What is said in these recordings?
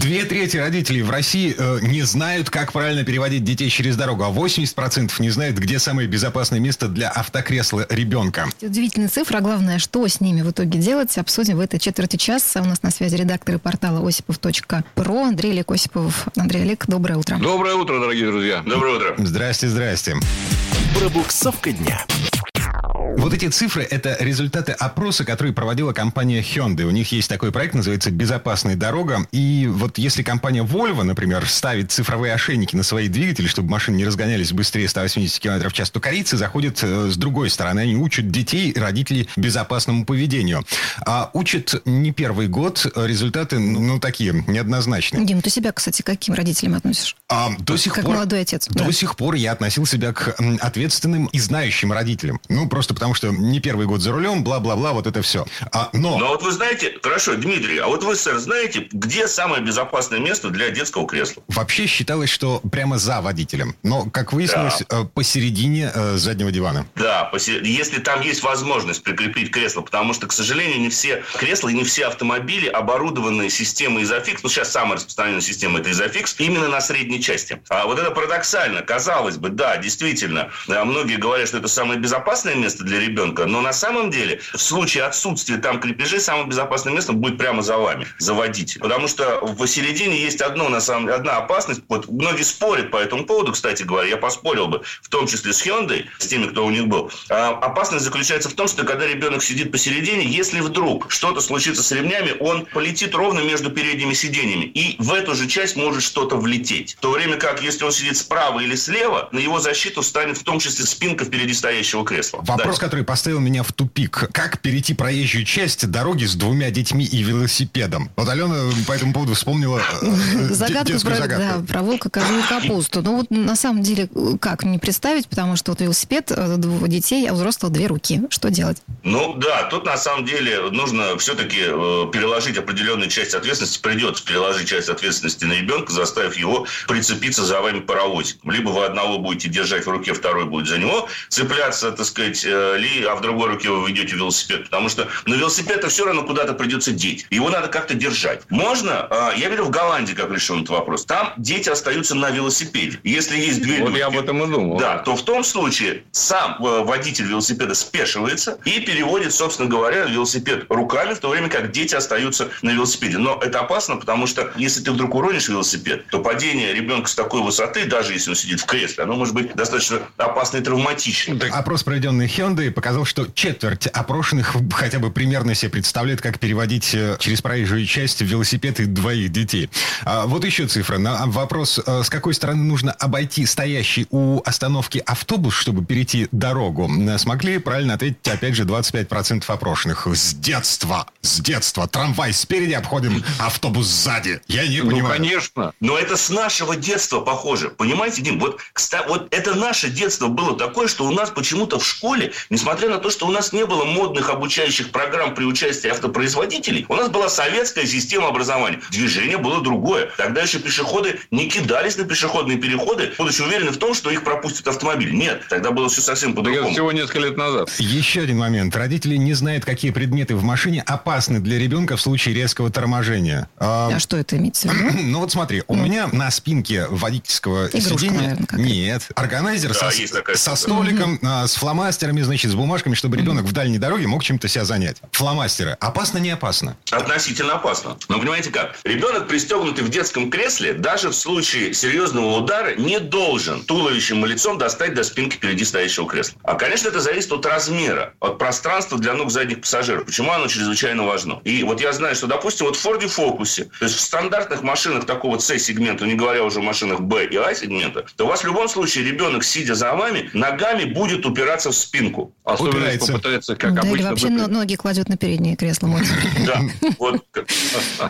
Две трети родителей в России э, не знают, как правильно переводить детей через дорогу, а 80% не знают, где самое безопасное место для автокресла ребенка. Удивительная цифра, а главное, что с ними в итоге делать, обсудим в этой четверти часа. У нас на связи редакторы портала осипов.про Андрей Олег Осипов. Андрей Олег, доброе утро. Доброе утро, дорогие друзья. Доброе утро. Здрасте, здрасте. Пробуксовка дня. Вот эти цифры – это результаты опроса, который проводила компания Hyundai. У них есть такой проект, называется «Безопасная дорога». И вот если компания Volvo, например, ставит цифровые ошейники на свои двигатели, чтобы машины не разгонялись быстрее 180 км в час, то корейцы заходят э, с другой стороны. Они учат детей, родителей безопасному поведению. А учат не первый год. Результаты, ну, такие, неоднозначные. Дим, ты себя, кстати, к каким родителям относишь? А, до сих Как пор, молодой отец, До да. сих пор я относил себя к ответственным и знающим родителям. Ну, просто потому что не первый год за рулем, бла-бла-бла, вот это все. А, но... Но вот вы знаете, хорошо, Дмитрий, а вот вы, сэр, знаете, где самое безопасное место для детского кресла? Вообще считалось, что прямо за водителем. Но, как выяснилось, э, посередине э, заднего дивана. Да, посе- если там есть возможность прикрепить кресло, потому что, к сожалению, не все кресла и не все автомобили оборудованы системой изофикс. Ну, сейчас самая распространенная система – это изофикс, именно на средней части. А вот это парадоксально. Казалось бы, да, действительно, э, многие говорят, что это самое безопасное место для ребенка, но на самом деле, в случае отсутствия там крепежей, самое безопасное место будет прямо за вами, за водителем. Потому что посередине есть одно, на самом одна опасность. Вот многие спорят по этому поводу, кстати говоря. Я поспорил бы, в том числе с Hyundai, с теми, кто у них был. А опасность заключается в том, что когда ребенок сидит посередине, если вдруг что-то случится с ремнями, он полетит ровно между передними сиденьями. И в эту же часть может что-то влететь. В то время как, если он сидит справа или слева, на его защиту станет в том числе спинка впереди стоящего кресла. Вопрос, Да. который поставил меня в тупик. Как перейти проезжую часть дороги с двумя детьми и велосипедом? Вот Алена по этому поводу вспомнила э, э, Загадку про, загадку. да, про волка, козу и капусту. Ну вот на самом деле как не представить, потому что вот велосипед э, двух детей, а у взрослого две руки. Что делать? Ну да, тут на самом деле нужно все-таки э, переложить определенную часть ответственности, придется переложить часть ответственности на ребенка, заставив его прицепиться за вами паровозиком. Либо вы одного будете держать в руке, второй будет за него цепляться, так сказать, э, ли, а в другой руке вы ведете велосипед. Потому что на велосипед все равно куда-то придется деть. Его надо как-то держать. Можно, э, я видел в Голландии, как решен этот вопрос, там дети остаются на велосипеде. Если есть две Вот я об этом и думал. Да, то в том случае сам э, водитель велосипеда спешивается и переводит, собственно говоря, велосипед руками, в то время как дети остаются на велосипеде. Но это опасно, потому что если ты вдруг уронишь велосипед, то падение ребенка с такой высоты, даже если он сидит в кресле, оно может быть достаточно опасно и травматично. Опрос, проведенный Hyundai, показал, что четверть опрошенных хотя бы примерно себе представляет, как переводить э, через проезжую часть велосипед и двоих детей. А вот еще цифра. На вопрос, э, с какой стороны нужно обойти стоящий у остановки автобус, чтобы перейти дорогу, э, смогли правильно ответить, опять же, 25% опрошенных. С детства, с детства. Трамвай спереди, обходим автобус сзади. Я не Ну, понимаю. конечно. Но это с нашего детства похоже. Понимаете, Дим? Вот, кста- вот это наше детство было такое, что у нас почему-то в школе, несмотря на то, что у нас не было модных обучающих программ при участии автопроизводителей, у нас была советская система образования. Движение было другое. Тогда еще пешеходы не кидались на пешеходные переходы, будучи уверены в том, что их пропустит автомобиль. Нет, тогда было все совсем Так это по-другому. всего несколько лет назад. Еще один момент. Родители не знают, какие предметы в машине опасны для ребенка в случае резкого торможения. А, А что это имеется в виду? Ну вот смотри, у меня на спинке водительского Игрушка, сиденья... наверное. Нет, органайзер Да, со, со столиком, а, с фломастерами, значит, с бумажками, чтобы ребенок в дальней дороге мог чем-то себя занять. Фломастеры. Опасно, не опасно? Относительно опасно. Но понимаете как? Ребенок, пристегнутый в детском кресле, даже в случае серьезного удара, не должен туловищем и лицом достать до спинки впереди стоящего кресла. А, конечно, это зависит от размера, от пространства для ног задних пассажиров. Почему оно чрезвычайно важно? И вот я знаю, что, допустим, вот в Ford Focus, то есть в стандартных машинах такого C-сегмента, не говоря уже о машинах B и A-сегмента, то у вас в любом случае ребенок, сидя за вами, ногами будет упираться в спинку. Спинку. Особенно Упирается. если попытается, как да, или обычно, вообще выпрямить. ноги кладет на переднее кресло. мой. Да, вот,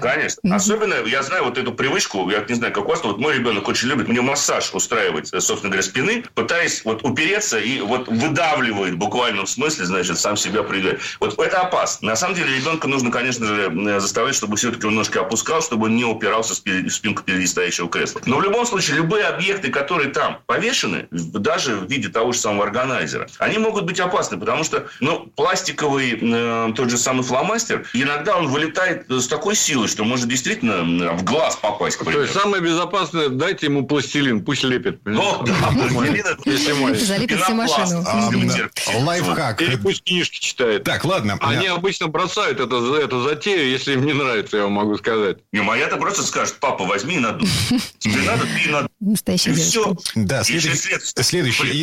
конечно. Особенно, я знаю вот эту привычку, я не знаю, как у вас, но вот мой ребенок очень любит мне массаж устраивать, э, собственно говоря, спины, пытаясь вот упереться и вот выдавливает в буквальном смысле, значит, сам себя придает. Вот это опасно. На самом деле ребенка нужно, конечно же, э, заставлять, чтобы все-таки он немножко опускал, чтобы он не упирался в спи- в спинку впереди стоящего кресла. Но в любом случае, любые объекты, которые там повешены, даже в виде того же самого органайзера, они могут быть опасны, потому что, ну, пластиковый э, тот же самый фломастер, иногда он вылетает с такой силой, что может действительно м, в глаз попасть, То есть самое безопасное, дайте ему пластилин, пусть лепит. Ну, да, пластилин это- Если маленький. Залепит всю машину. А. Лайфхак. Или пусть книжки читает. Так, ладно. Они обычно бросают это, эту затею, если им не нравится, я вам могу сказать. Не, моя-то просто скажет, папа, возьми и надуй. Тебе надо, ты и надуй. И девочка. все. Да, следующая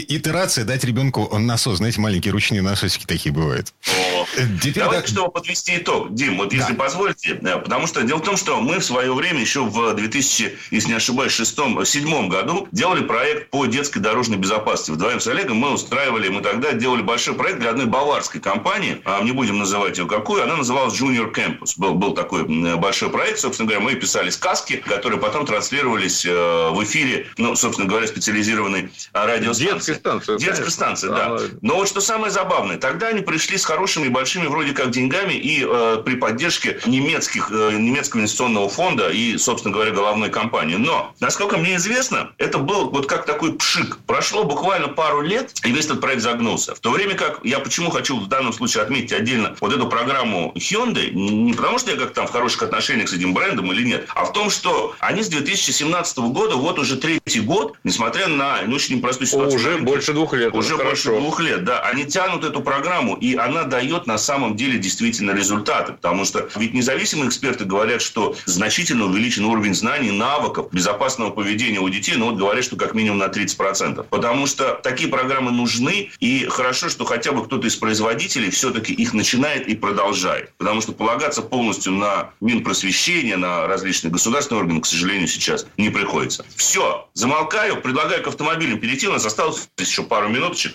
итерация дать ребенку насос. Знаете, маленькие ручные насосики такие бывают. О. Э, Теперь Давайте, да- чтобы подвести итог, Дим, вот если Да. позволите, э, потому что дело в том, что мы в свое время еще в 2000, если не ошибаюсь, шестом, седьмом году делали проект по детской дорожной безопасности. Вдвоем с Олегом мы устраивали, мы тогда делали большой проект для одной баварской компании, а не будем называть ее какую, она называлась Junior Campus. Был, был такой большой проект, собственно говоря, мы писали сказки, которые потом транслировались э, в эфире, ну, собственно говоря, специализированной радиостанции. Детская станция. Детская станция, да. Но вот что самое забавное, тогда они пришли с хорошими большими вроде как деньгами и э, при поддержке немецких, э, немецкого инвестиционного фонда и, собственно говоря, головной компании. Но, насколько мне известно, это был вот как такой пшик. Прошло буквально пару лет, и весь этот проект загнулся. В то время как я почему хочу в данном случае отметить отдельно вот эту программу Hyundai, не потому что я как там в хороших отношениях с этим брендом или нет, а в том, что они с 2017 года, вот уже третий год, несмотря на не очень непростую ситуацию, Уже больше двух лет. уже больше хорошо. двух лет, да. Они тянут эту программу, и она дает на самом деле действительно результаты. Потому что ведь независимые эксперты говорят, что значительно увеличен уровень знаний, навыков, безопасного поведения у детей. Ну вот говорят, что как минимум на 30%. Потому что такие программы нужны, и хорошо, что хотя бы кто-то из производителей все-таки их начинает и продолжает. Потому что полагаться полностью на Минпросвещение, на различные государственные органы, к сожалению, сейчас не приходится. Все, замолкаю, предлагаю к автомобилям перейти. У нас осталось еще пару минуточек.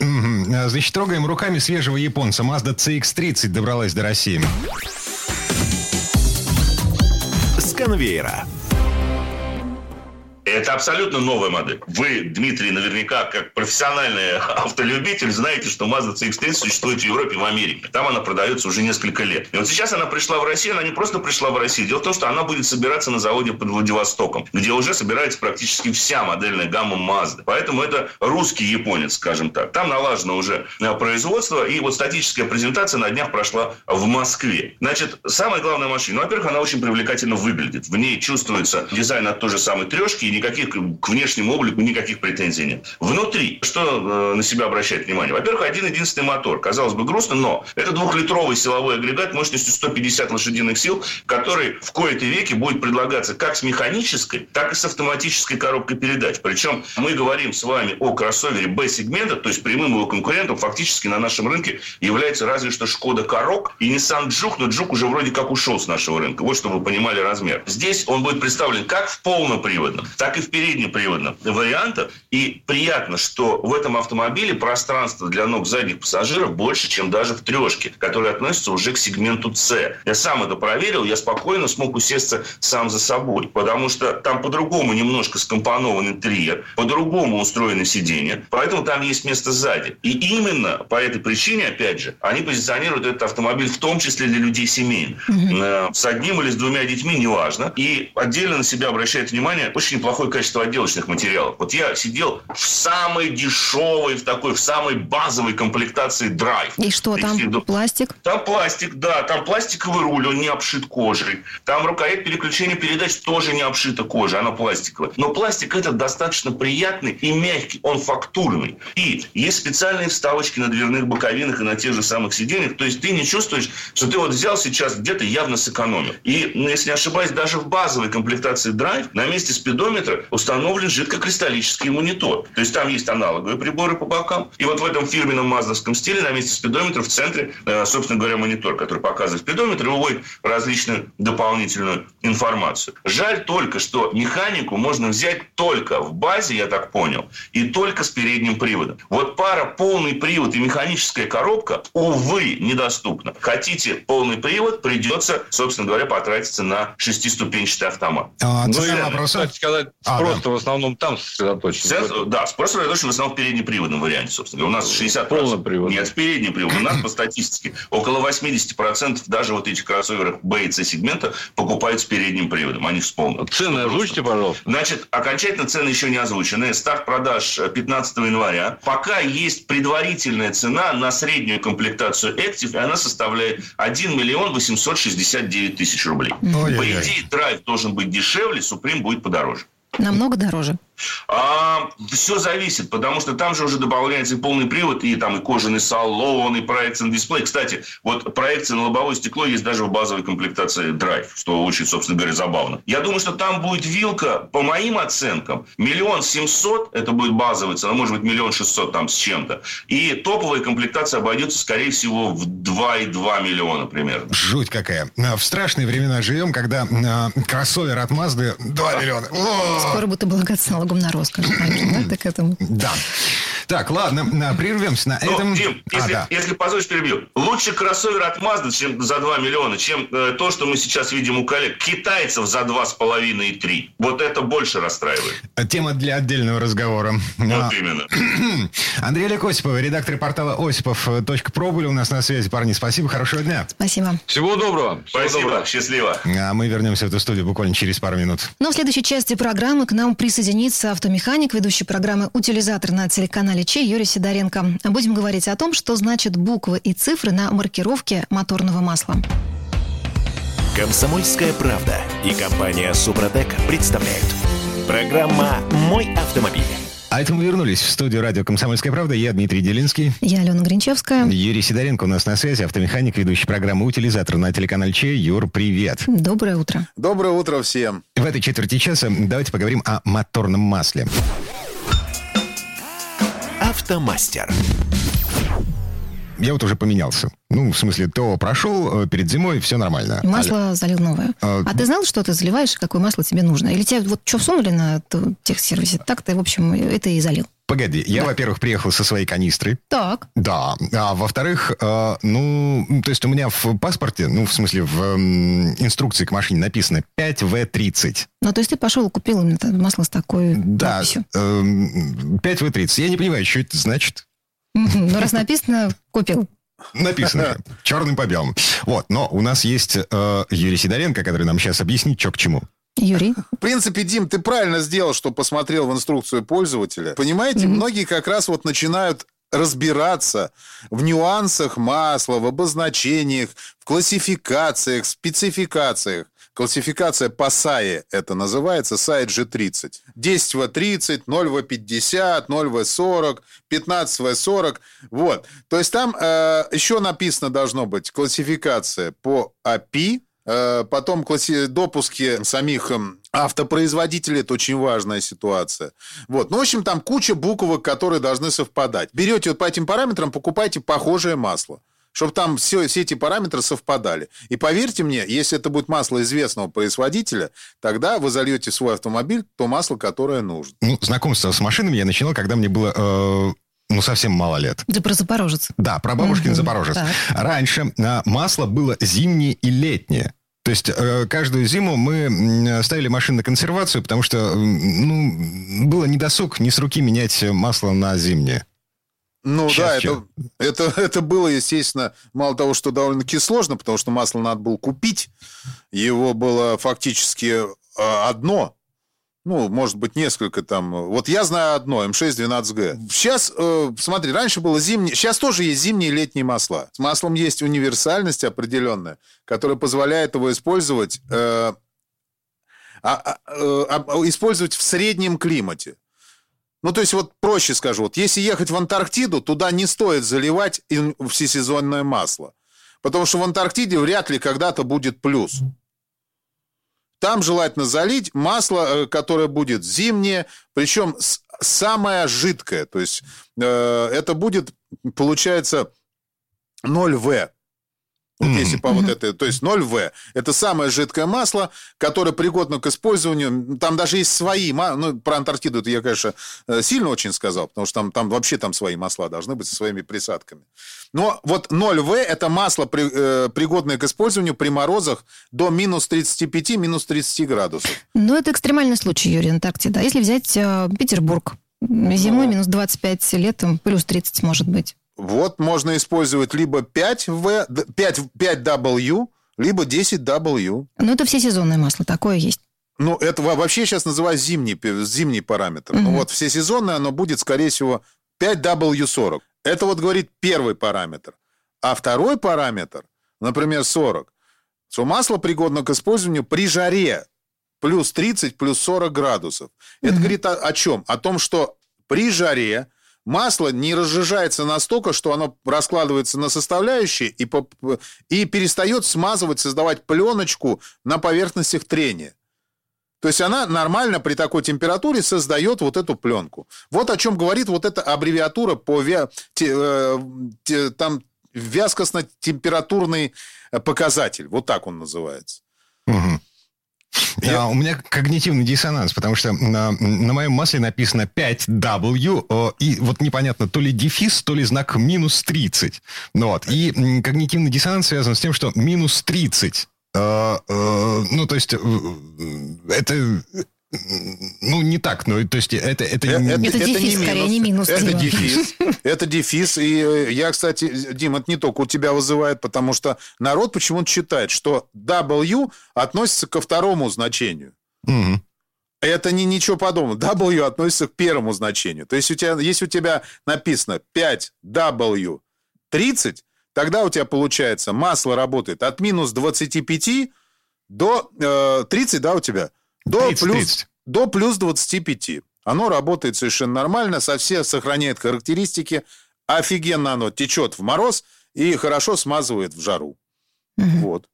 Значит, трогаем руками свежего японца. Mazda CX-30 добралась до России. С конвейера. Это абсолютно новая модель. Вы, Дмитрий, наверняка, как профессиональный автолюбитель, знаете, что Mazda CX-30 существует в Европе и в Америке. Там она продается уже несколько лет. И вот сейчас она пришла в Россию, она не просто пришла в Россию. Дело в том, что она будет собираться на заводе под Владивостоком, где уже собирается практически вся модельная гамма Mazda. Поэтому это русский японец, скажем так. Там налажено уже э, производство, и вот статическая презентация на днях прошла в Москве. Значит, самая главная машина, ну, во-первых, она очень привлекательно выглядит. В ней чувствуется дизайн от той же самой трешки, никаких к внешнему облику никаких претензий нет. Внутри, что э, на себя обращает внимание? Во-первых, один единственный мотор. Казалось бы, грустно, но это двухлитровый силовой агрегат мощностью 150 лошадиных сил, который в кои-то веки будет предлагаться как с механической, так и с автоматической коробкой передач. Причем мы говорим с вами о кроссовере B-сегмента, то есть прямым его конкурентом фактически на нашем рынке является разве что Шкода Корок и Nissan Juke, но Juke уже вроде как ушел с нашего рынка. Вот чтобы вы понимали размер. Здесь он будет представлен как в полноприводном, так и в переднеприводном вариантах. И приятно, что в этом автомобиле пространство для ног задних пассажиров больше, чем даже в трешке, которая относится уже к сегменту С. Я сам это проверил, я спокойно смог усесться сам за собой, потому что там по-другому немножко скомпонован интерьер, по-другому устроены сиденья, поэтому там есть место сзади. И именно по этой причине, опять же, они позиционируют этот автомобиль в том числе для людей семейных. Э, С одним или с двумя детьми, неважно. И отдельно на себя обращает внимание очень неплохое качество отделочных материалов. Вот я сидел в самой дешевой, в такой, в самой базовой комплектации драйв. И что там? Прикинь, Пластик? там пластик, да, там пластиковый руль, он не обшит кожей. Там рукоять переключения передач тоже не обшита кожей, она пластиковая. Но пластик этот достаточно приятный и мягкий, он фактурный. И есть специальные вставочки на дверных боковинах и на тех же самых сиденьях. То есть ты не чувствуешь, что ты вот взял сейчас где-то явно сэкономил. И, если не ошибаюсь, даже в базовой комплектации Drive на месте спидометра спидометра установлен жидкокристаллический монитор. То есть там есть аналоговые приборы по бокам. И вот в этом фирменном маздовском стиле на месте спидометра в центре, э, собственно говоря, монитор, который показывает спидометр и выводит различную дополнительную информацию. Жаль только, что механику можно взять только в базе, я так понял, и только с передним приводом. Вот пара полный привод и механическая коробка, увы, недоступна. Хотите полный привод, придется, собственно говоря, потратиться на шестиступенчатый автомат. А, Ну, цена я, вопроса? кстати сказать, А, спрос да. в основном там сосредоточен. Сейчас, да, спрос сосредоточен в основном в переднеприводном варианте, собственно говоря. У нас 60%. Полный привод. Нет, приводе. У нас по статистике около 80% даже вот этих кроссоверов B и C сегмента покупают с передним приводом. Они вспомнят. Цены озвучьте, пожалуйста. Значит, окончательно цены еще не озвучены. Старт продаж э, 15 января. Пока есть предварительная цена на среднюю комплектацию Active, и она составляет 1 миллион 869 тысяч рублей. По Ой-ой-ой. идее, драйв должен быть дешевле, Supreme будет подороже. Намного дороже. А, все зависит, потому что там же уже добавляется и полный привод, и там и кожаный салон, и проекция на дисплей. Кстати, вот проекция на лобовое стекло есть даже в базовой комплектации Drive, что очень, собственно говоря, забавно. Я думаю, что там будет вилка, по моим оценкам, миллион семьсот, это будет базовая цена, может быть, миллион шестьсот там с чем-то. И топовая комплектация обойдется, скорее всего, в 2,2 миллиона примерно. Жуть какая. А, В страшные времена живем, когда а, кроссовер от Мазды 2 миллиона. Скоро будут облагаться налогом на роскошь. Так этому. Да. Так, ладно, а, прервемся на Ну, этом. Дим, А, если, да. если позволишь, перебью. Лучше кроссовер от Mazda, чем за 2 миллиона, чем э, то, что мы сейчас видим у коллег. Китайцев за 2,5 и 3. Вот это больше расстраивает. Тема для отдельного разговора. А, Вот именно. Андрей Олег Осипов, редактор портала осипов.про были у нас на связи. Парни, спасибо, хорошего дня. Спасибо. Всего доброго. Всего Спасибо, доброго. счастливо. А мы вернемся в эту студию буквально через пару минут. Но в следующей части программы к нам присоединится автомеханик, ведущий программы «Утилизатор» на телеканале Че Юрий Сидоренко. Будем говорить о том, что значит буквы и цифры на маркировке моторного масла. Комсомольская правда и компания Супротек представляют. Программа «Мой автомобиль». А это мы вернулись в студию радио «Комсомольская правда». Я Дмитрий Делинский. Я Алена Гринчевская. Юрий Сидоренко у нас на связи, автомеханик, ведущий программы «Утилизатор» на телеканале Че. Юр, привет. Доброе утро. Доброе утро всем. В этой четверти часа давайте поговорим о моторном масле. Автомастер. Я вот уже поменялся. Ну, в смысле, ТО прошел, э, перед зимой все нормально. Масло залил новое. А, А ты знал, что ты заливаешь, и какое масло тебе нужно? Или тебе вот что всунули на техсервисе, так ты, в общем, это и залил. Погоди, я, Да. во-первых, приехал со своей канистры. Так. Да. А во-вторых, э, ну, то есть у меня в паспорте, ну, в смысле, в м, инструкции к машине написано 5В30. Ну, то есть ты пошел и купил масло с такой Да, надписью. эм, 5В30. Я не понимаю, что это значит. Ну, раз написано, купил. Написано черным по белому. Вот, но у нас есть э, Юрий Сидоренко, который нам сейчас объяснит, что к чему. Юрий. В принципе, Дим, ты правильно сделал, что посмотрел в инструкцию пользователя. Понимаете, многие как раз вот начинают разбираться в нюансах масла, в обозначениях, в классификациях, спецификациях. Классификация по САЕ это называется, САЕ G30. 10В30, 0В50, 0В40, 15В40. Вот. То есть там э, еще написано должно быть классификация по API, Потом класси- допуски самих эм, автопроизводителей, это очень важная ситуация. Вот. Ну, в общем, там куча буквок, которые должны совпадать. Берете вот по этим параметрам, покупайте похожее масло чтобы там все, все эти параметры совпадали. И поверьте мне, если это будет масло известного производителя, тогда вы зальете в свой автомобиль то масло, которое нужно. Ну, знакомство с машинами я начинал, когда мне было, э, ну, совсем мало лет. Ты про Запорожец. Да, про бабушкин Запорожец. так. Раньше а, масло было зимнее и летнее. То есть э, каждую зиму мы ставили машину на консервацию, потому что ну, было недосуг не с руки менять масло на зимнее. Ну Сейчас да, это, это, это было, естественно, мало того, что довольно-таки сложно, потому что масло надо было купить. Его было фактически э, одно. Ну, может быть, несколько там. Вот я знаю одно, М6-12Г. Сейчас, э, смотри, раньше было зимнее... Сейчас тоже есть зимние и летние масла. С маслом есть универсальность определенная, которая позволяет его использовать... э, а- а- э, а- использовать в среднем климате. Ну, то есть, вот проще скажу, вот если ехать в Антарктиду, туда не стоит заливать всесезонное масло. Потому что в Антарктиде вряд ли когда-то будет плюс. Там желательно залить масло, э, которое будет зимнее, причем самое жидкое. То есть э, это будет, получается, 0В. Вот mm-hmm. если по вот это, то есть 0В, это самое жидкое масло, которое пригодно к использованию. Там даже есть свои, ну, про Антарктиду это я, конечно, э, сильно очень сказал, потому что там, там вообще там свои масла должны быть со своими присадками. Но вот 0В это масло, при, э, пригодное к использованию при морозах до минус 35, минус 30 градусов. Ну, это экстремальный случай, Юрий, Антарктида. Если взять э, Петербург, зимой ну, минус 25, летом плюс 30 может быть. Вот можно использовать либо 5В, 5, 5W, либо 10W. Ну, это все сезонное масло, такое есть. Ну, это вообще сейчас называют зимний, зимний параметр. Угу. Ну, вот все сезонное, оно будет, скорее всего, 5W40. Это вот говорит первый параметр. А второй параметр, например, 40, что масло пригодно к использованию при жаре плюс 30, плюс 40 градусов. Это угу. говорит о, о чем? О том, что при жаре масло не разжижается настолько, что оно раскладывается на составляющие и, по, и перестает смазывать, создавать пленочку на поверхностях трения. То есть она нормально при такой температуре создает вот эту пленку. Вот о чем говорит вот эта аббревиатура по вя... те, э, те, там вязкостно-температурный показатель. Вот так он называется. Угу. Я... У меня когнитивный диссонанс, потому что на, на моем масле написано 5W, и вот непонятно, то ли дефис, то ли знак минус 30. Ну, вот. И когнитивный диссонанс связан с тем, что минус 30. Э, э, ну, то есть, э, это ну, не так, но то есть это... Это, это, это, это дефис, не скорее, не минус. Это дефис. Это дефис. И я, кстати, Дим, это не только у тебя вызывает, потому что народ почему-то считает, что W относится ко второму значению. Угу. Это не ничего подобного. W относится к первому значению. То есть, у тебя, если у тебя написано 5W 30, тогда у тебя получается масло работает от минус 25 до э, 30, да, у тебя? До 30, плюс, 30. До плюс 25. Оно работает совершенно нормально, со все сохраняет характеристики. Офигенно оно течет в мороз и хорошо смазывает в жару. Угу. Вот.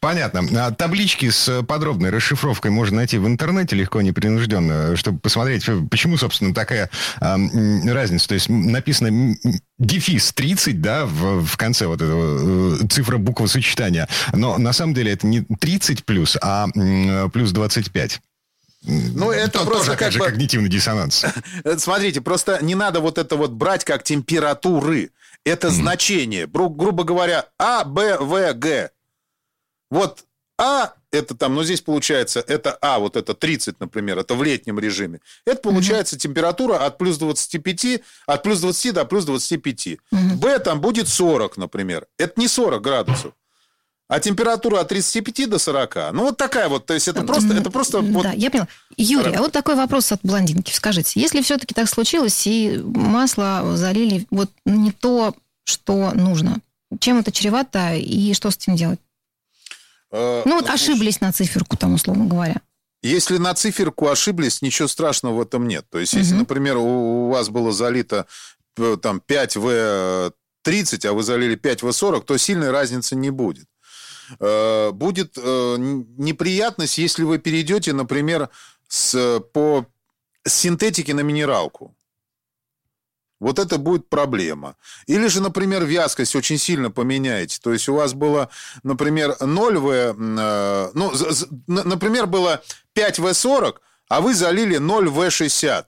Понятно. А таблички с подробной расшифровкой можно найти в интернете легко, непринужденно, чтобы посмотреть, почему, собственно, такая э, разница. То есть написано дефис 30, да, в, в конце вот этого э, цифра буква сочетания. Но на самом деле это не 30 плюс, а э, плюс 25. Ну, это То, просто тоже, как же, бы... когнитивный диссонанс. Смотрите, просто не надо вот это вот брать как температуры. Это mm. значение. Гру- грубо говоря, А, Б, В, Г. Вот А, это там, ну здесь получается, это А, вот это 30, например, это в летнем режиме. Это получается угу. температура от плюс 25, от плюс 20 до плюс 25. Угу. Б там будет 40, например. Это не 40 градусов. А температура от 35 до 40. Ну, вот такая вот. То есть это просто... Это просто да, вот... я поняла. Юрий, а вот такой вопрос от блондинки. Скажите, если все-таки так случилось, и масло залили вот не то, что нужно, чем это чревато и что с этим делать? Э, ну вот ошиблись на циферку там, условно говоря. Если на циферку ошиблись, ничего страшного в этом нет. То есть, если, например, у, у вас было залито э, там 5В30, а вы залили 5В40, то сильной разницы не будет. Э, будет неприятность, если вы перейдете, например, с, по синтетике на минералку. Вот это будет проблема. Или же, например, вязкость очень сильно поменяете. То есть у вас было, например, 0В, э, ну, например, было 5В40, а вы залили 0В60.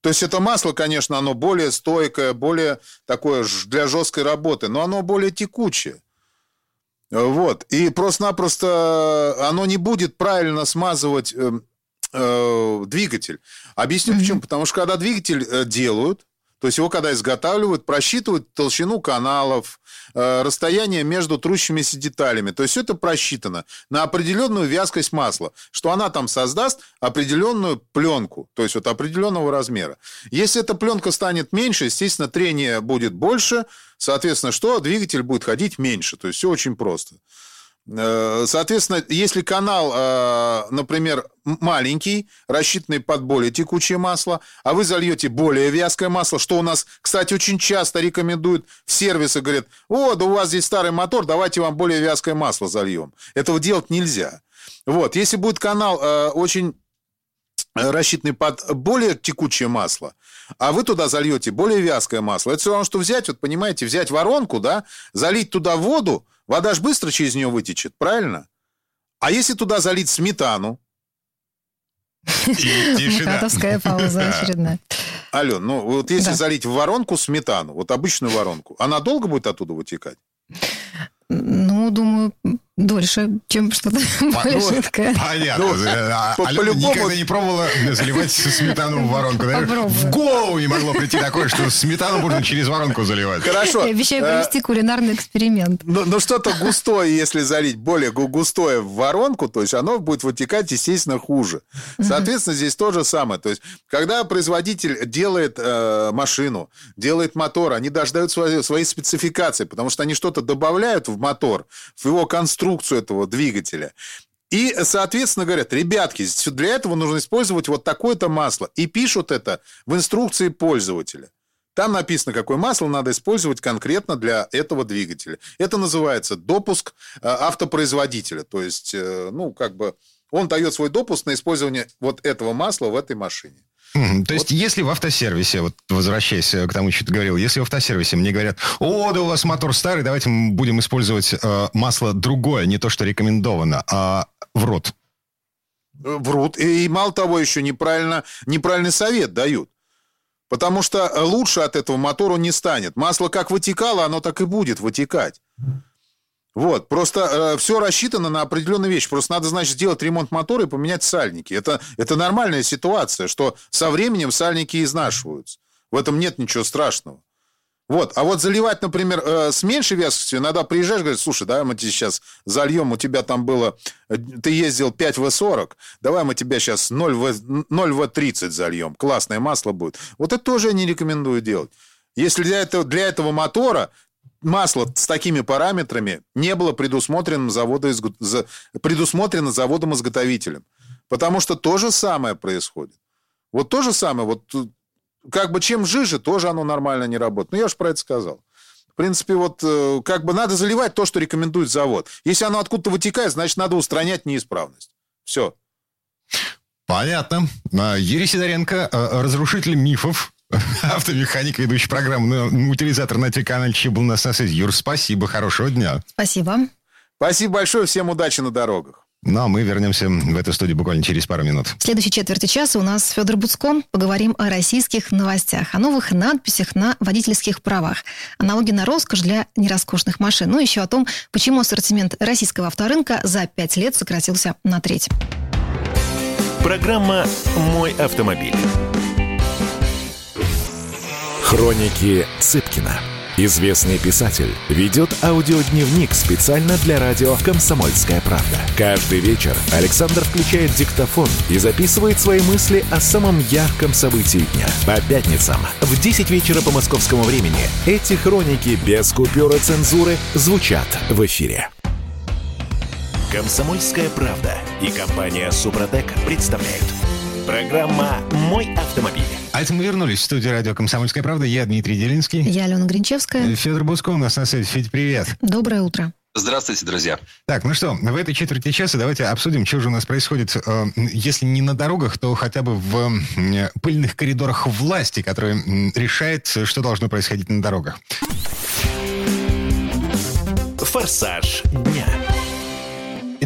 То есть это масло, конечно, оно более стойкое, более такое для жесткой работы, но оно более текучее. Вот. И просто-напросто оно не будет правильно смазывать э, двигатель. Объясню mm-hmm. почему. Потому что когда двигатель э, делают, то есть его когда изготавливают, просчитывают толщину каналов, э, расстояние между трущимися деталями. То есть это просчитано на определенную вязкость масла, что она там создаст определенную пленку, то есть вот определенного размера. Если эта пленка станет меньше, естественно, трение будет больше, соответственно, что? Двигатель будет ходить меньше. То есть все очень просто. Э, соответственно, если канал, э, например, маленький, рассчитанный под более текучее масло, а вы зальете более вязкое масло, что у нас, кстати, очень часто рекомендуют в сервисы, говорят, о, да у вас здесь старый мотор, давайте вам более вязкое масло зальем. Этого делать нельзя. Вот, если будет канал э, очень рассчитанный под более текучее масло, а вы туда зальете более вязкое масло. Это все равно, что взять, вот понимаете, взять воронку, да, залить туда воду, вода же быстро через нее вытечет, правильно? А если туда залить сметану? Мухатовская пауза очередная. Ален, ну вот если залить в воронку сметану, вот обычную воронку, она долго будет оттуда вытекать? Ну, думаю, дольше, чем что-то более ну, жидкое. Понятно. Ну, а, по, Алена по никогда не пробовала заливать сметану в воронку. В голову не могло прийти такое, что сметану можно через воронку заливать. Хорошо. Я обещаю э, провести кулинарный эксперимент. Ну, ну что-то густое, если залить более густое в воронку, то есть оно будет вытекать, естественно, хуже. Соответственно, здесь то же самое. То есть, когда производитель делает э, машину, делает мотор, они даже дают свои, свои спецификации, потому что они что-то добавляют в мотор, в его конструкцию, конструкцию этого двигателя. И, соответственно, говорят, ребятки, для этого нужно использовать вот такое-то масло. И пишут это в инструкции пользователя. Там написано, какое масло надо использовать конкретно для этого двигателя. Это называется допуск э, автопроизводителя. То есть, э, ну, как бы он дает свой допуск на использование вот этого масла в этой машине. Mm, то есть, если в автосервисе, вот возвращаясь к тому, что ты говорил, если в автосервисе мне говорят, о, да у вас мотор старый, давайте мы будем использовать э, масло другое, не то, что рекомендовано, а врут. Врут. И мало того, еще неправильно, неправильный совет дают. Потому что лучше от этого мотору не станет. Масло как вытекало, оно так и будет вытекать. Вот, просто э, все рассчитано на определенную вещь. Просто надо, значит, сделать ремонт мотора и поменять сальники. Это, это нормальная ситуация, что со временем сальники изнашиваются. В этом нет ничего страшного. Вот, а вот заливать, например, э, с меньшей вязкостью, иногда приезжаешь, говоришь, слушай, давай мы тебе сейчас зальем, у тебя там было, э, ты ездил 5В40, давай мы тебя сейчас 0В, 0В30 зальем, классное масло будет. Вот это тоже я не рекомендую делать. Если для этого, для этого мотора масло с такими параметрами не было предусмотрено, завода, предусмотрено заводом-изготовителем. Потому что то же самое происходит. Вот то же самое, вот как бы чем жиже, тоже оно нормально не работает. Ну, я же про это сказал. В принципе, вот э, как бы надо заливать то, что рекомендует завод. Если оно откуда-то вытекает, значит, надо устранять неисправность. Все. Понятно. А, Юрий Сидоренко, э, разрушитель мифов, автомеханик, ведущий программы ну, «Утилизатор» на телеканале Че был у нас на связи. Юр, спасибо, хорошего дня. Спасибо. Спасибо большое, всем удачи на дорогах. Ну, а мы вернемся в эту студию буквально через пару минут. В следующей четверти часа у нас Федор Буцко. Поговорим о российских новостях, о новых надписях на водительских правах, о налоге на роскошь для нероскошных машин. Ну, еще о том, почему ассортимент российского авторынка за пять лет сократился на треть. Программа «Мой автомобиль». Хроники Цыпкина. Известный писатель ведет аудиодневник специально для радио «Комсомольская правда». Каждый вечер Александр включает диктофон и записывает свои мысли о самом ярком событии дня. По пятницам в 10 вечера по московскому времени эти хроники без купюры цензуры звучат в эфире. «Комсомольская правда» и компания «Супротек» представляют. Программа «Мой автомобиль». А это мы вернулись в студию радио «Комсомольская правда». Я Дмитрий Делинский. Я Алена Гринчевская. Федор Буско у нас на связи. Федь, привет. Доброе утро. Здравствуйте, друзья. Так, ну что, в этой четверти часа давайте обсудим, что же у нас происходит, э, если не на дорогах, то хотя бы в пыльных коридорах власти, которые решает, что должно происходить на дорогах. Форсаж дня.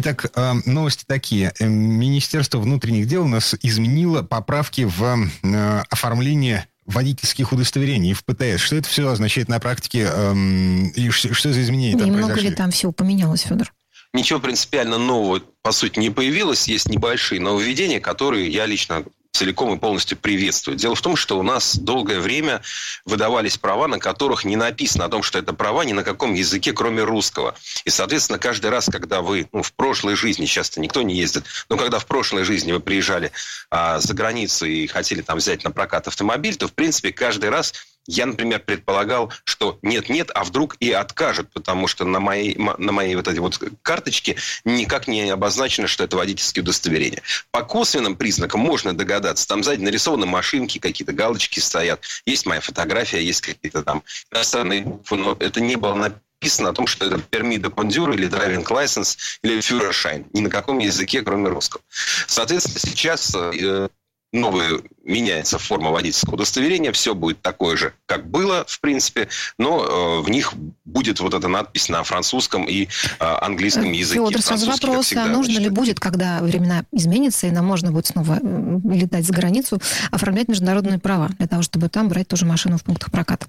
Итак, э, новости такие. Э, Министерство внутренних дел у нас изменило поправки в э, оформление водительских удостоверений в ПТС. Что это все означает на практике? Эм, и что за изменения там Немного ли там все поменялось, Федор? Ничего принципиально нового, по сути, не появилось. Есть небольшие нововведения, которые я лично целиком и полностью приветствую. Дело в том, что у нас долгое время выдавались права, на которых не написано о том, что это права ни на каком языке, кроме русского. И, соответственно, каждый раз, когда вы, ну, в прошлой жизни, часто никто не ездит, но когда в прошлой жизни вы приезжали а, за границу и хотели там взять на прокат автомобиль, то, в принципе, каждый раз я, например, предполагал, что нет-нет, а вдруг и откажет, потому что на моей, на моей вот этой вот карточке никак не обозначено, что это водительские удостоверения. По косвенным признакам можно догадаться. Там сзади нарисованы машинки, какие-то галочки стоят. Есть моя фотография, есть какие-то там иностранные буквы, но это не было написано о том, что это de conduire или driving license или Führerschein. Ни на каком языке, кроме русского. Соответственно, сейчас э, новая меняется форма водительского удостоверения, все будет такое же, как было, в принципе, но э, в них будет вот эта надпись на французском и э, английском языке. Федор, сразу вопрос, всегда, а нужно значит, ли будет, когда времена изменятся, и нам можно будет снова э, летать за границу, оформлять международные права для того, чтобы там брать тоже машину в пунктах проката?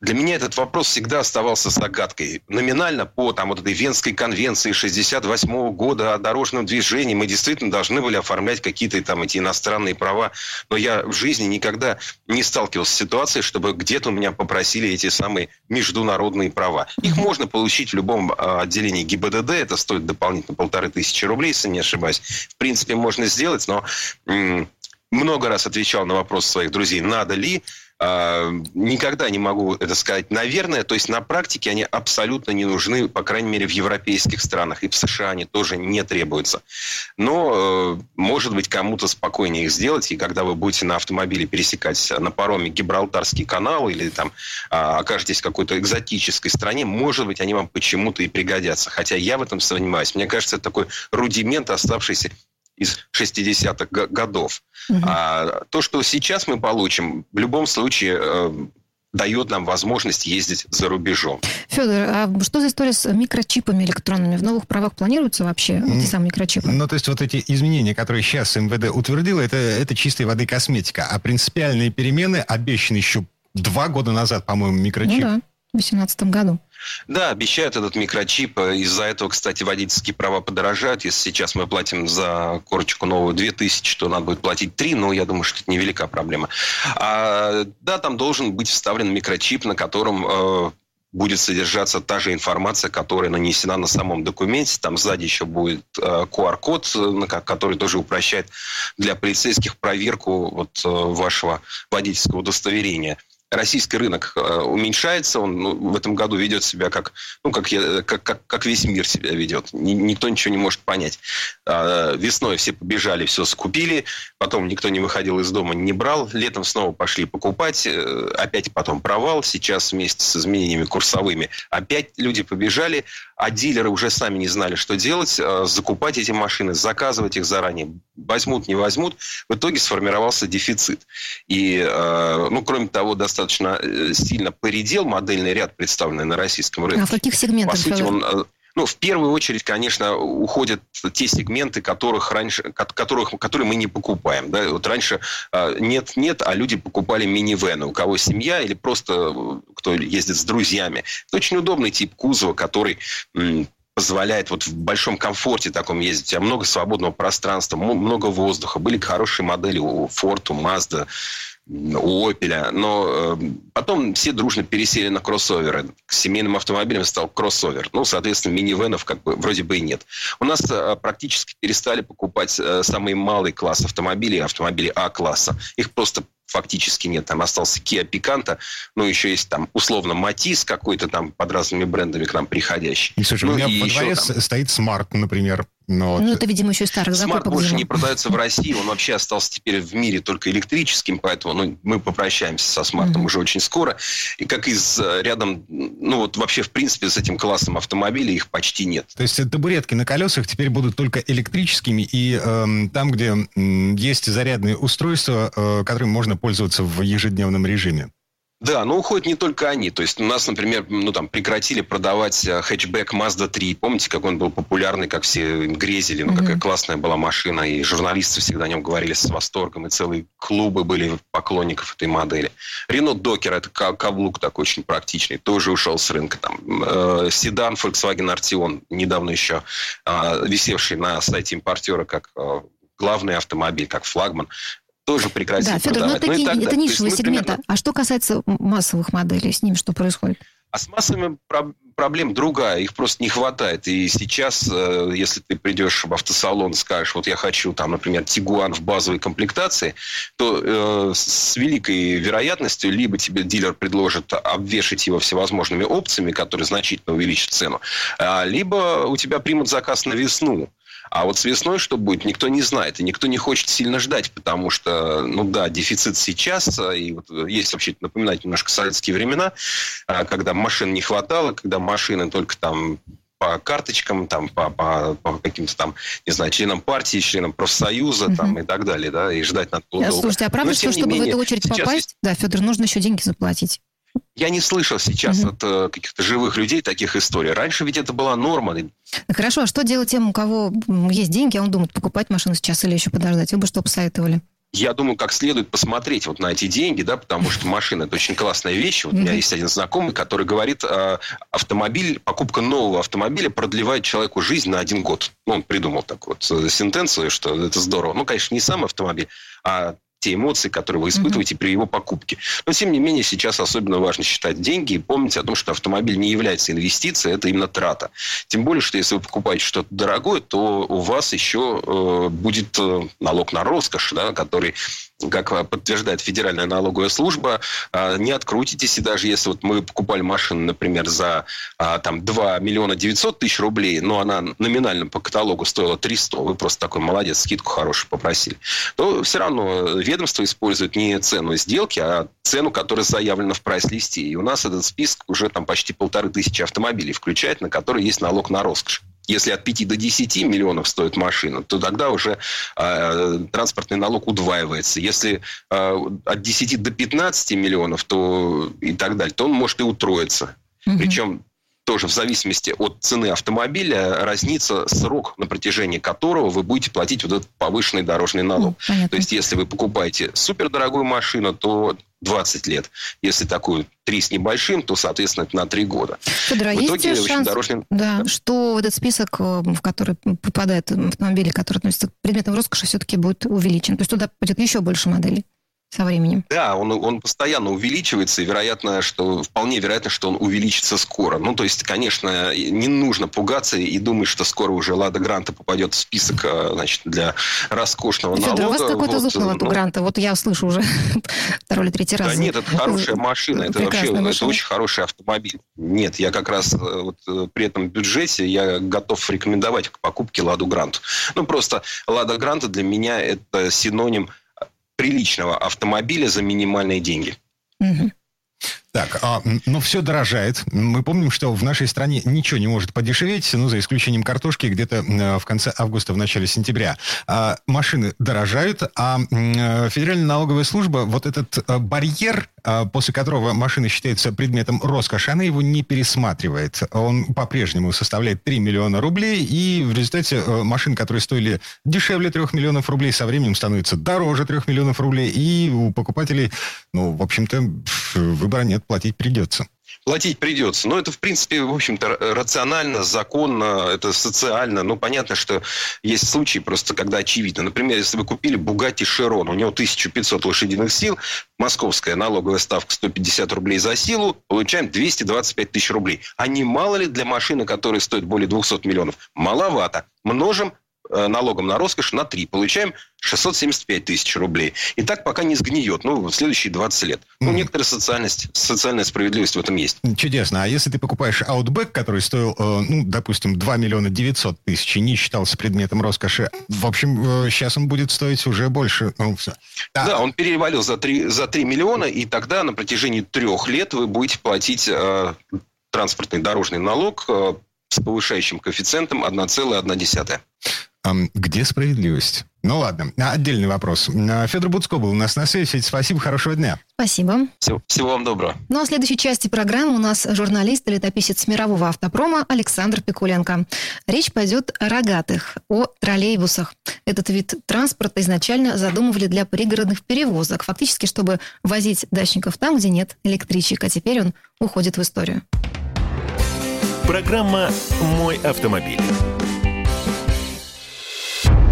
Для меня этот вопрос всегда оставался загадкой. Номинально по там, вот этой Венской конвенции 68 года о дорожном движении мы действительно должны были оформлять какие-то там эти иностранные права. Но я в жизни никогда не сталкивался с ситуацией, чтобы где-то у меня попросили эти самые международные права. Их можно получить в любом а, отделении ГИБДД. Это стоит дополнительно полторы тысячи рублей, если не ошибаюсь. В принципе, можно сделать, но много раз отвечал на вопрос своих друзей, надо ли никогда не могу это сказать. Наверное, то есть на практике они абсолютно не нужны, по крайней мере, в европейских странах. И в США они тоже не требуются. Но, э, может быть, кому-то спокойнее их сделать. И когда вы будете на автомобиле пересекать на пароме Гибралтарский канал или там а, окажетесь в какой-то экзотической стране, может быть, они вам почему-то и пригодятся. Хотя я в этом сомневаюсь. Мне кажется, это такой рудимент, оставшийся из 60-х годов. Угу. А то, что сейчас мы получим, в любом случае э, дает нам возможность ездить за рубежом. Федор, а что за история с микрочипами электронными? В новых правах планируются вообще эти самые микрочипы? Ну, то есть вот эти изменения, которые сейчас МВД утвердило, это, это чистой воды косметика. А принципиальные перемены обещаны еще два года назад, по-моему, микрочип. Ну да, в 2018 году. Да, обещают этот микрочип. Из-за этого, кстати, водительские права подорожают. Если сейчас мы платим за корочку новую 2000, то надо будет платить 3, но я думаю, что это невелика проблема. А, да, там должен быть вставлен микрочип, на котором э, будет содержаться та же информация, которая нанесена на самом документе. Там сзади еще будет э, QR-код, который тоже упрощает для полицейских проверку вот, э, вашего водительского удостоверения российский рынок э, уменьшается, он ну, в этом году ведет себя как, ну, как, я, как, как, как весь мир себя ведет. Никто ничего не может понять. А, весной все побежали, все скупили, потом никто не выходил из дома, не брал, летом снова пошли покупать, э, опять потом провал, сейчас вместе с изменениями курсовыми опять люди побежали, а дилеры уже сами не знали, что делать, э, закупать эти машины, заказывать их заранее, возьмут, не возьмут. В итоге сформировался дефицит. И, э, ну, кроме того, достаточно э, сильно поредел модельный ряд, представленный на российском рынке. А в каких сегментах? По сути, он ну, в первую очередь, конечно, уходят те сегменты, которых раньше, которых, которые мы не покупаем. Да? Вот раньше нет-нет, а люди покупали минивены. У кого семья или просто кто ездит с друзьями. Это очень удобный тип кузова, который позволяет вот в большом комфорте таком ездить. У тебя много свободного пространства, много воздуха. Были хорошие модели у Ford, у Mazda, у Opel, но э, потом все дружно пересели на кроссоверы. К семейным автомобилям стал кроссовер. Ну, соответственно, минивенов как бы вроде бы и нет. У нас э, практически перестали покупать э, самый малый класс автомобилей, автомобили А-класса. Их просто фактически нет. Там остался Kia Picanto, ну, еще есть там условно Матис какой-то там под разными брендами к нам приходящий. И, слушай, ну, у меня во дворе там... стоит Smart, например. Но ну, это, видимо, еще и старых Смарт больше не продается в России, он вообще остался теперь в мире только электрическим, поэтому ну, мы попрощаемся со смартом mm-hmm. уже очень скоро. И как из э, рядом, ну вот вообще в принципе с этим классом автомобилей их почти нет. То есть табуретки на колесах теперь будут только электрическими, и э, там, где э, есть зарядные устройства, э, которыми можно пользоваться в ежедневном режиме. Да, но уходят не только они. То есть у нас, например, ну, там, прекратили продавать э, хэтчбэк Mazda 3. Помните, как он был популярный, как все грезили, ну, mm-hmm. какая классная была машина, и журналисты всегда о нем говорили с восторгом, и целые клубы были поклонников этой модели. Renault Docker, это каблук такой очень практичный, тоже ушел с рынка. Там, э, седан Volkswagen Arteon, недавно еще э, висевший на сайте импортера как э, главный автомобиль, как флагман, тоже прекратить да, Федор, продавать. Но ну, такие, ну, это нишевые сегменты. Примерно... А что касается массовых моделей, с ними что происходит? А с массовыми проблем другая, их просто не хватает. И сейчас, э, если ты придешь в автосалон, скажешь, вот я хочу, там, например, Тигуан в базовой комплектации, то э, с великой вероятностью либо тебе дилер предложит обвешать его всевозможными опциями, которые значительно увеличат цену, а, либо у тебя примут заказ на весну. А вот с весной что будет, никто не знает. И никто не хочет сильно ждать, потому что, ну да, дефицит сейчас. И вот есть вообще напоминать немножко советские времена, а, когда машин не хватало, когда машины только там по карточкам, там, по, по, по каким-то там, не знаю, членам партии, членам профсоюза угу. там, и так далее, да, и ждать надо было долго. Слушайте, а правда, Но, что чтобы менее, в эту очередь попасть, есть... да, Федор, нужно еще деньги заплатить? Я не слышал сейчас угу. от э, каких-то живых людей таких историй. Раньше ведь это была норма. Хорошо, а что делать тем, у кого есть деньги, а он думает, покупать машину сейчас или еще подождать? Вы бы что посоветовали? я думаю, как следует посмотреть вот на эти деньги, да, потому что машина это очень классная вещь. Вот у меня есть один знакомый, который говорит, а, автомобиль, покупка нового автомобиля продлевает человеку жизнь на один год. Ну, он придумал такую вот э, сентенцию, что это здорово. Ну, конечно, не сам автомобиль, а те эмоции, которые вы испытываете mm-hmm. при его покупке. Но, тем не менее, сейчас особенно важно считать деньги и помнить о том, что автомобиль не является инвестицией, это именно трата. Тем более, что если вы покупаете что-то дорогое, то у вас еще э, будет э, налог на роскошь, да, который как подтверждает Федеральная налоговая служба, а, не открутитесь, и даже если вот мы покупали машину, например, за а, там, 2 миллиона 900 тысяч рублей, но она номинально по каталогу стоила 300, вы просто такой молодец, скидку хорошую попросили, то все равно ведомство использует не цену сделки, а цену, которая заявлена в прайс-листе. И у нас этот список уже там почти полторы тысячи автомобилей включает, на которые есть налог на роскошь. Если от 5 до 10 миллионов стоит машина, то тогда уже э, транспортный налог удваивается. Если э, от 10 до 15 миллионов то и так далее, то он может и утроиться. Угу. Причем тоже в зависимости от цены автомобиля разнится срок, на протяжении которого вы будете платить вот этот повышенный дорожный налог. Понятно. То есть, если вы покупаете супердорогую машину, то 20 лет. Если такую 3 с небольшим, то, соответственно, это на 3 года. Федор, а в итоге, есть шанс, дорожный... да, что этот список, э, в который попадают автомобили, которые относятся к предметам роскоши, все-таки будет увеличен? То есть туда пойдет еще больше моделей? Со временем. Да, он, он постоянно увеличивается, и вероятно, что вполне вероятно, что он увеличится скоро. Ну, то есть, конечно, не нужно пугаться и думать, что скоро уже Лада Гранта попадет в список э, значит, для роскошного Федор, налога. у вас какой-то вот, на Ладу ну, Гранта. Вот я слышу уже второй или третий раз. Да нет, это хорошая машина. Это вообще машина. это очень хороший автомобиль. Нет, я как раз э, вот, э, при этом бюджете я готов рекомендовать к покупке Ладу Гранту. Ну, просто Лада Гранта для меня это синоним приличного автомобиля за минимальные деньги. Угу. Так, а, ну все дорожает. Мы помним, что в нашей стране ничего не может подешеветь, ну, за исключением картошки, где-то э, в конце августа, в начале сентября. А, машины дорожают, а э, Федеральная налоговая служба вот этот э, барьер, после которого машина считается предметом роскоши, она его не пересматривает. Он по-прежнему составляет 3 миллиона рублей, и в результате машин, которые стоили дешевле 3 миллионов рублей, со временем становятся дороже 3 миллионов рублей, и у покупателей, ну, в общем-то, выбора нет платить придется. Платить придется. Но это, в принципе, в общем-то, рационально, законно, это социально. Ну, понятно, что есть случаи просто, когда очевидно. Например, если вы купили Bugatti Chiron, у него 1500 лошадиных сил, московская налоговая ставка 150 рублей за силу, получаем 225 тысяч рублей. А не мало ли для машины, которая стоит более 200 миллионов? Маловато. Множим налогом на роскошь на 3. Получаем 675 тысяч рублей. И так пока не сгниет, ну, в следующие 20 лет. Ну, mm. некоторая социальность, социальная справедливость в этом есть. Чудесно. А если ты покупаешь Outback, который стоил, э, ну, допустим, 2 миллиона 900 тысяч и не считался предметом роскоши, в общем, э, сейчас он будет стоить уже больше. Ну, все. Да. да, он перевалил за 3, за 3 миллиона, и тогда на протяжении трех лет вы будете платить э, транспортный дорожный налог э, с повышающим коэффициентом 1,1. Где справедливость? Ну ладно, отдельный вопрос. А, Федор Буцко был у нас на связи. Федь, спасибо, хорошего дня. Спасибо. Всего, всего вам доброго. Ну а в следующей части программы у нас журналист и летописец мирового автопрома Александр Пикуленко. Речь пойдет о рогатых, о троллейбусах. Этот вид транспорта изначально задумывали для пригородных перевозок, фактически, чтобы возить дачников там, где нет электричек, а теперь он уходит в историю. Программа «Мой автомобиль».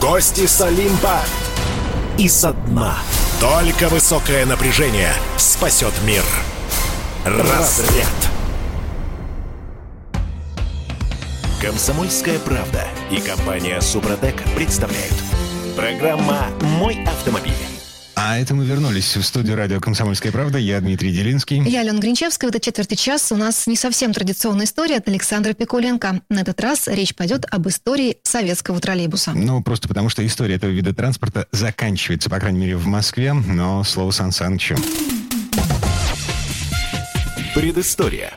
Гости с Олимпа и со дна. Только высокое напряжение спасет мир. Разряд. Комсомольская правда и компания Супротек представляют. Программа «Мой автомобиль». А это мы вернулись в студию радио «Комсомольская правда». Я Дмитрий Делинский. Я Алена Гринчевская. В этой четверти час у нас не совсем традиционная история от Александра Пикуленко. На этот раз речь пойдет об истории советского троллейбуса. Ну, просто потому что история этого вида транспорта заканчивается, по крайней мере, в Москве. Но слово Сан Санычу. Предыстория.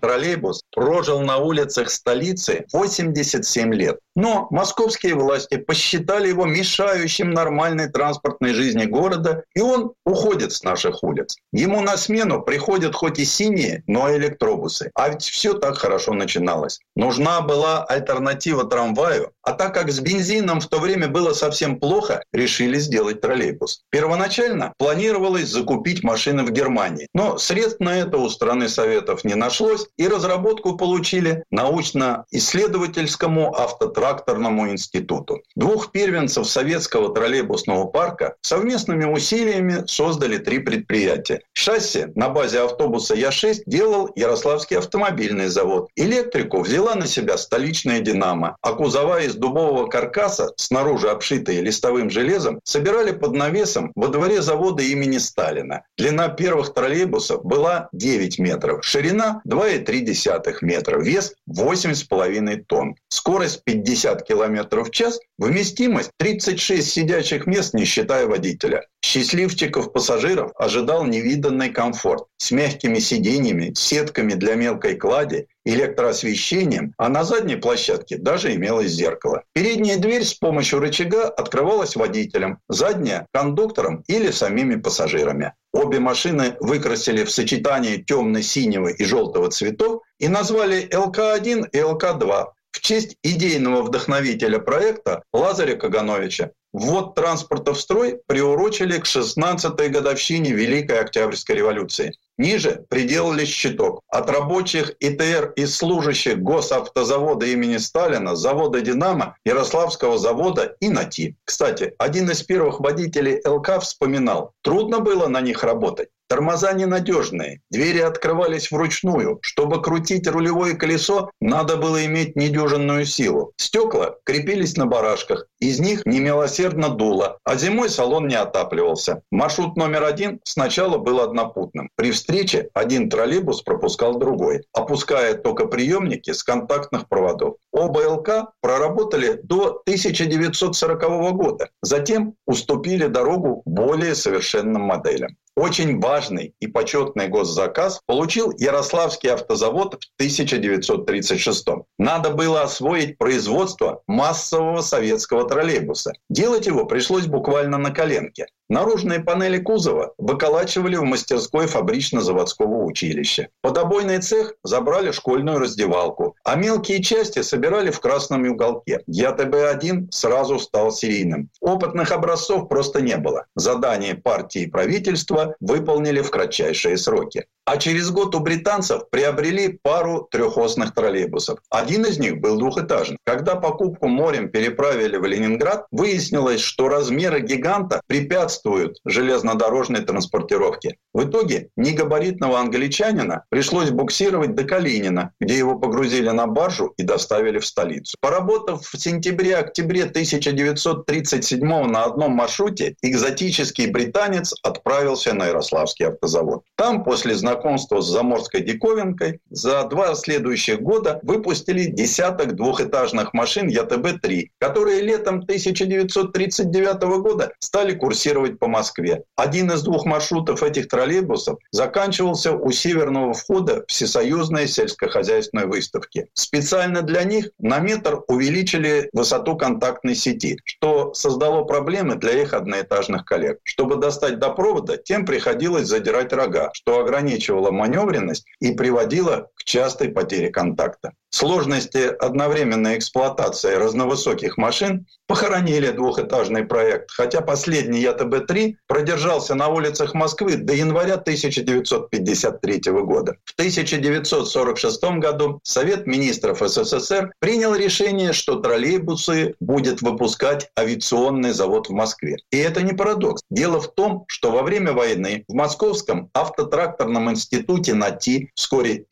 Троллейбус прожил на улицах столицы 87 лет. Но московские власти посчитали его мешающим нормальной транспортной жизни города, и он уходит с наших улиц. Ему на смену приходят хоть и синие, но электробусы. А ведь все так хорошо начиналось. Нужна была альтернатива трамваю, а так как с бензином в то время было совсем плохо, решили сделать троллейбус. Первоначально планировалось закупить машины в Германии, но средств на это у страны Советов не нашлось, и разработку получили научно-исследовательскому автотракторному институту. Двух первенцев советского троллейбусного парка совместными усилиями создали три предприятия. Шасси на базе автобуса Я-6 делал Ярославский автомобильный завод. Электрику взяла на себя столичная «Динамо», а кузова из дубового каркаса, снаружи обшитые листовым железом, собирали под навесом во дворе завода имени Сталина. Длина первых троллейбусов была 9 метров, ширина 2,3 метра, вес 8,5 тонн, скорость 50 км в час, вместимость 36 сидячих мест, не считая водителя. Счастливчиков пассажиров ожидал невиданный комфорт с мягкими сиденьями, сетками для мелкой клади, электроосвещением, а на задней площадке даже имелось зеркало. Передняя дверь с помощью рычага открывалась водителем, задняя – кондуктором или самими пассажирами. Обе машины выкрасили в сочетании темно-синего и желтого цветов и назвали ЛК-1 и ЛК-2 в честь идейного вдохновителя проекта Лазаря Кагановича. Ввод транспорта в строй приурочили к 16-й годовщине Великой Октябрьской революции. Ниже приделали щиток. От рабочих ИТР и служащих госавтозавода имени Сталина, завода «Динамо», Ярославского завода и НАТИ. Кстати, один из первых водителей ЛК вспоминал, трудно было на них работать. Тормоза ненадежные, двери открывались вручную. Чтобы крутить рулевое колесо, надо было иметь недюжинную силу. Стекла крепились на барашках, из них немилосердно дуло, а зимой салон не отапливался. Маршрут номер один сначала был однопутным. При встрече один троллейбус пропускал другой, опуская только приемники с контактных проводов. Оба ЛК проработали до 1940 года, затем уступили дорогу более совершенным моделям. Очень важный и почетный госзаказ получил Ярославский автозавод в 1936 Надо было освоить производство массового советского троллейбуса. Делать его пришлось буквально на коленке. Наружные панели кузова выколачивали в мастерской фабрично-заводского училища. Подобойный цех забрали школьную раздевалку, а мелкие части собирали в красном уголке. ЯТБ-1 сразу стал серийным. Опытных образцов просто не было. Задание партии и правительства выполнили в кратчайшие сроки. А через год у британцев приобрели пару трехосных троллейбусов. Один из них был двухэтажный. Когда покупку морем переправили в Ленинград, выяснилось, что размеры гиганта препятствуют железнодорожной транспортировке. В итоге негабаритного англичанина пришлось буксировать до Калинина, где его погрузили на баржу и доставили в столицу. Поработав в сентябре-октябре 1937 на одном маршруте, экзотический британец отправился на Ярославский автозавод. Там после знакомства с заморской диковинкой, за два следующих года выпустили десяток двухэтажных машин ЯТБ-3, которые летом 1939 года стали курсировать по Москве. Один из двух маршрутов этих троллейбусов заканчивался у северного входа Всесоюзной сельскохозяйственной выставки. Специально для них на метр увеличили высоту контактной сети, что создало проблемы для их одноэтажных коллег. Чтобы достать до провода, тем приходилось задирать рога, что ограничивало маневренность и приводила к частой потере контакта. Сложности одновременной эксплуатации разновысоких машин похоронили двухэтажный проект, хотя последний ЯТБ-3 продержался на улицах Москвы до января 1953 года. В 1946 году Совет министров СССР принял решение, что троллейбусы будет выпускать авиационный завод в Москве. И это не парадокс. Дело в том, что во время войны в Московском автотракторном институте НАТИ, вскоре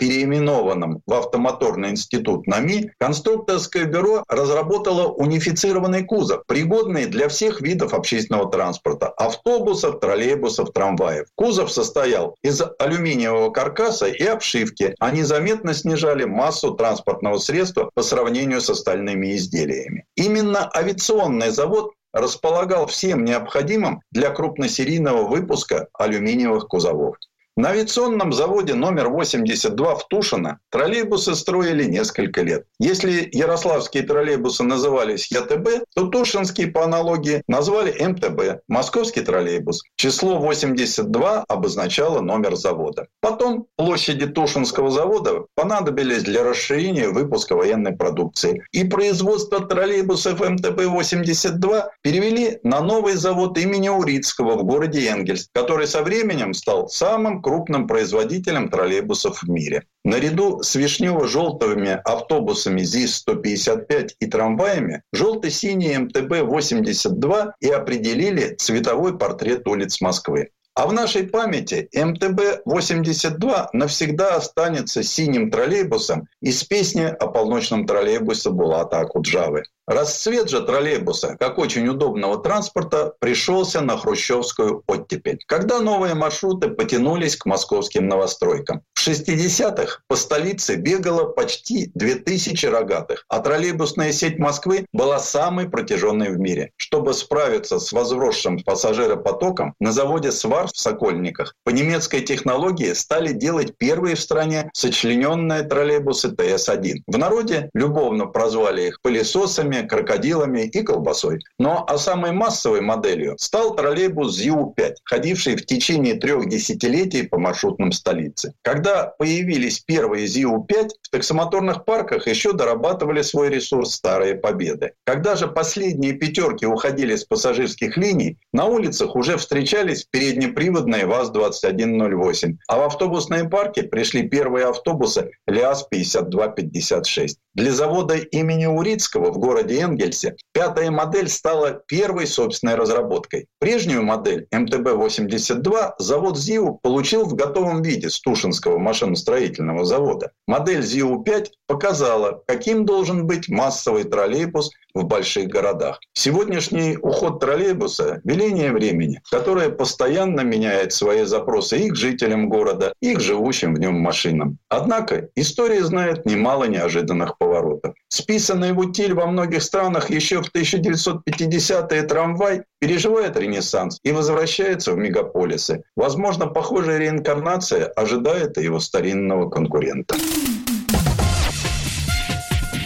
переименованном в Автомоторный институт НАМИ, конструкторское бюро разработало унифицированный кузов, пригодный для всех видов общественного транспорта – автобусов, троллейбусов, трамваев. Кузов состоял из алюминиевого каркаса и обшивки. Они заметно снижали массу транспортного средства по сравнению с остальными изделиями. Именно авиационный завод располагал всем необходимым для крупносерийного выпуска алюминиевых кузовов. На авиационном заводе номер 82 в Тушино троллейбусы строили несколько лет. Если ярославские троллейбусы назывались ЯТБ, то тушинские по аналогии назвали МТБ, московский троллейбус. Число 82 обозначало номер завода. Потом площади Тушинского завода понадобились для расширения выпуска военной продукции. И производство троллейбусов МТБ-82 перевели на новый завод имени Урицкого в городе Энгельс, который со временем стал самым крупным производителем троллейбусов в мире. Наряду с вишнево-желтыми автобусами ЗИС-155 и трамваями желто-синие МТБ-82 и определили цветовой портрет улиц Москвы. А в нашей памяти МТБ-82 навсегда останется синим троллейбусом из песни о полночном троллейбусе Булата Акуджавы. Расцвет же троллейбуса, как очень удобного транспорта, пришелся на хрущевскую оттепель, когда новые маршруты потянулись к московским новостройкам. В 60-х по столице бегало почти 2000 рогатых, а троллейбусная сеть Москвы была самой протяженной в мире. Чтобы справиться с возросшим пассажиропотоком, на заводе «Свар» в Сокольниках по немецкой технологии стали делать первые в стране сочлененные троллейбусы ТС-1. В народе любовно прозвали их пылесосами, крабами, крокодилами и колбасой. Но а самой массовой моделью стал троллейбус ЗИУ-5, ходивший в течение трех десятилетий по маршрутным столице. Когда появились первые ЗИУ-5, в таксомоторных парках еще дорабатывали свой ресурс старые победы. Когда же последние пятерки уходили с пассажирских линий, на улицах уже встречались переднеприводные ВАЗ-2108, а в автобусные парки пришли первые автобусы ЛиАЗ-5256. Для завода имени Урицкого в городе Энгельсе, пятая модель стала первой собственной разработкой. Прежнюю модель МТБ-82 завод ЗИУ получил в готовом виде с Тушинского машиностроительного завода. Модель ЗИУ-5 показала, каким должен быть массовый троллейбус в больших городах. Сегодняшний уход троллейбуса – веление времени, которое постоянно меняет свои запросы и к жителям города, и к живущим в нем машинам. Однако история знает немало неожиданных поворотов. Списанный в утиль во многих странах еще в 1950-е трамвай переживает ренессанс и возвращается в мегаполисы. Возможно, похожая реинкарнация ожидает и его старинного конкурента.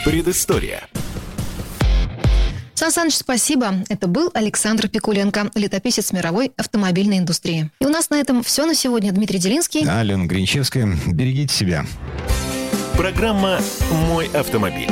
Предыстория. Сан Саныч, спасибо. Это был Александр Пикуленко, летописец мировой автомобильной индустрии. И у нас на этом все на сегодня. Дмитрий Делинский. Алена Гринчевская. Берегите себя. Программа «Мой автомобиль».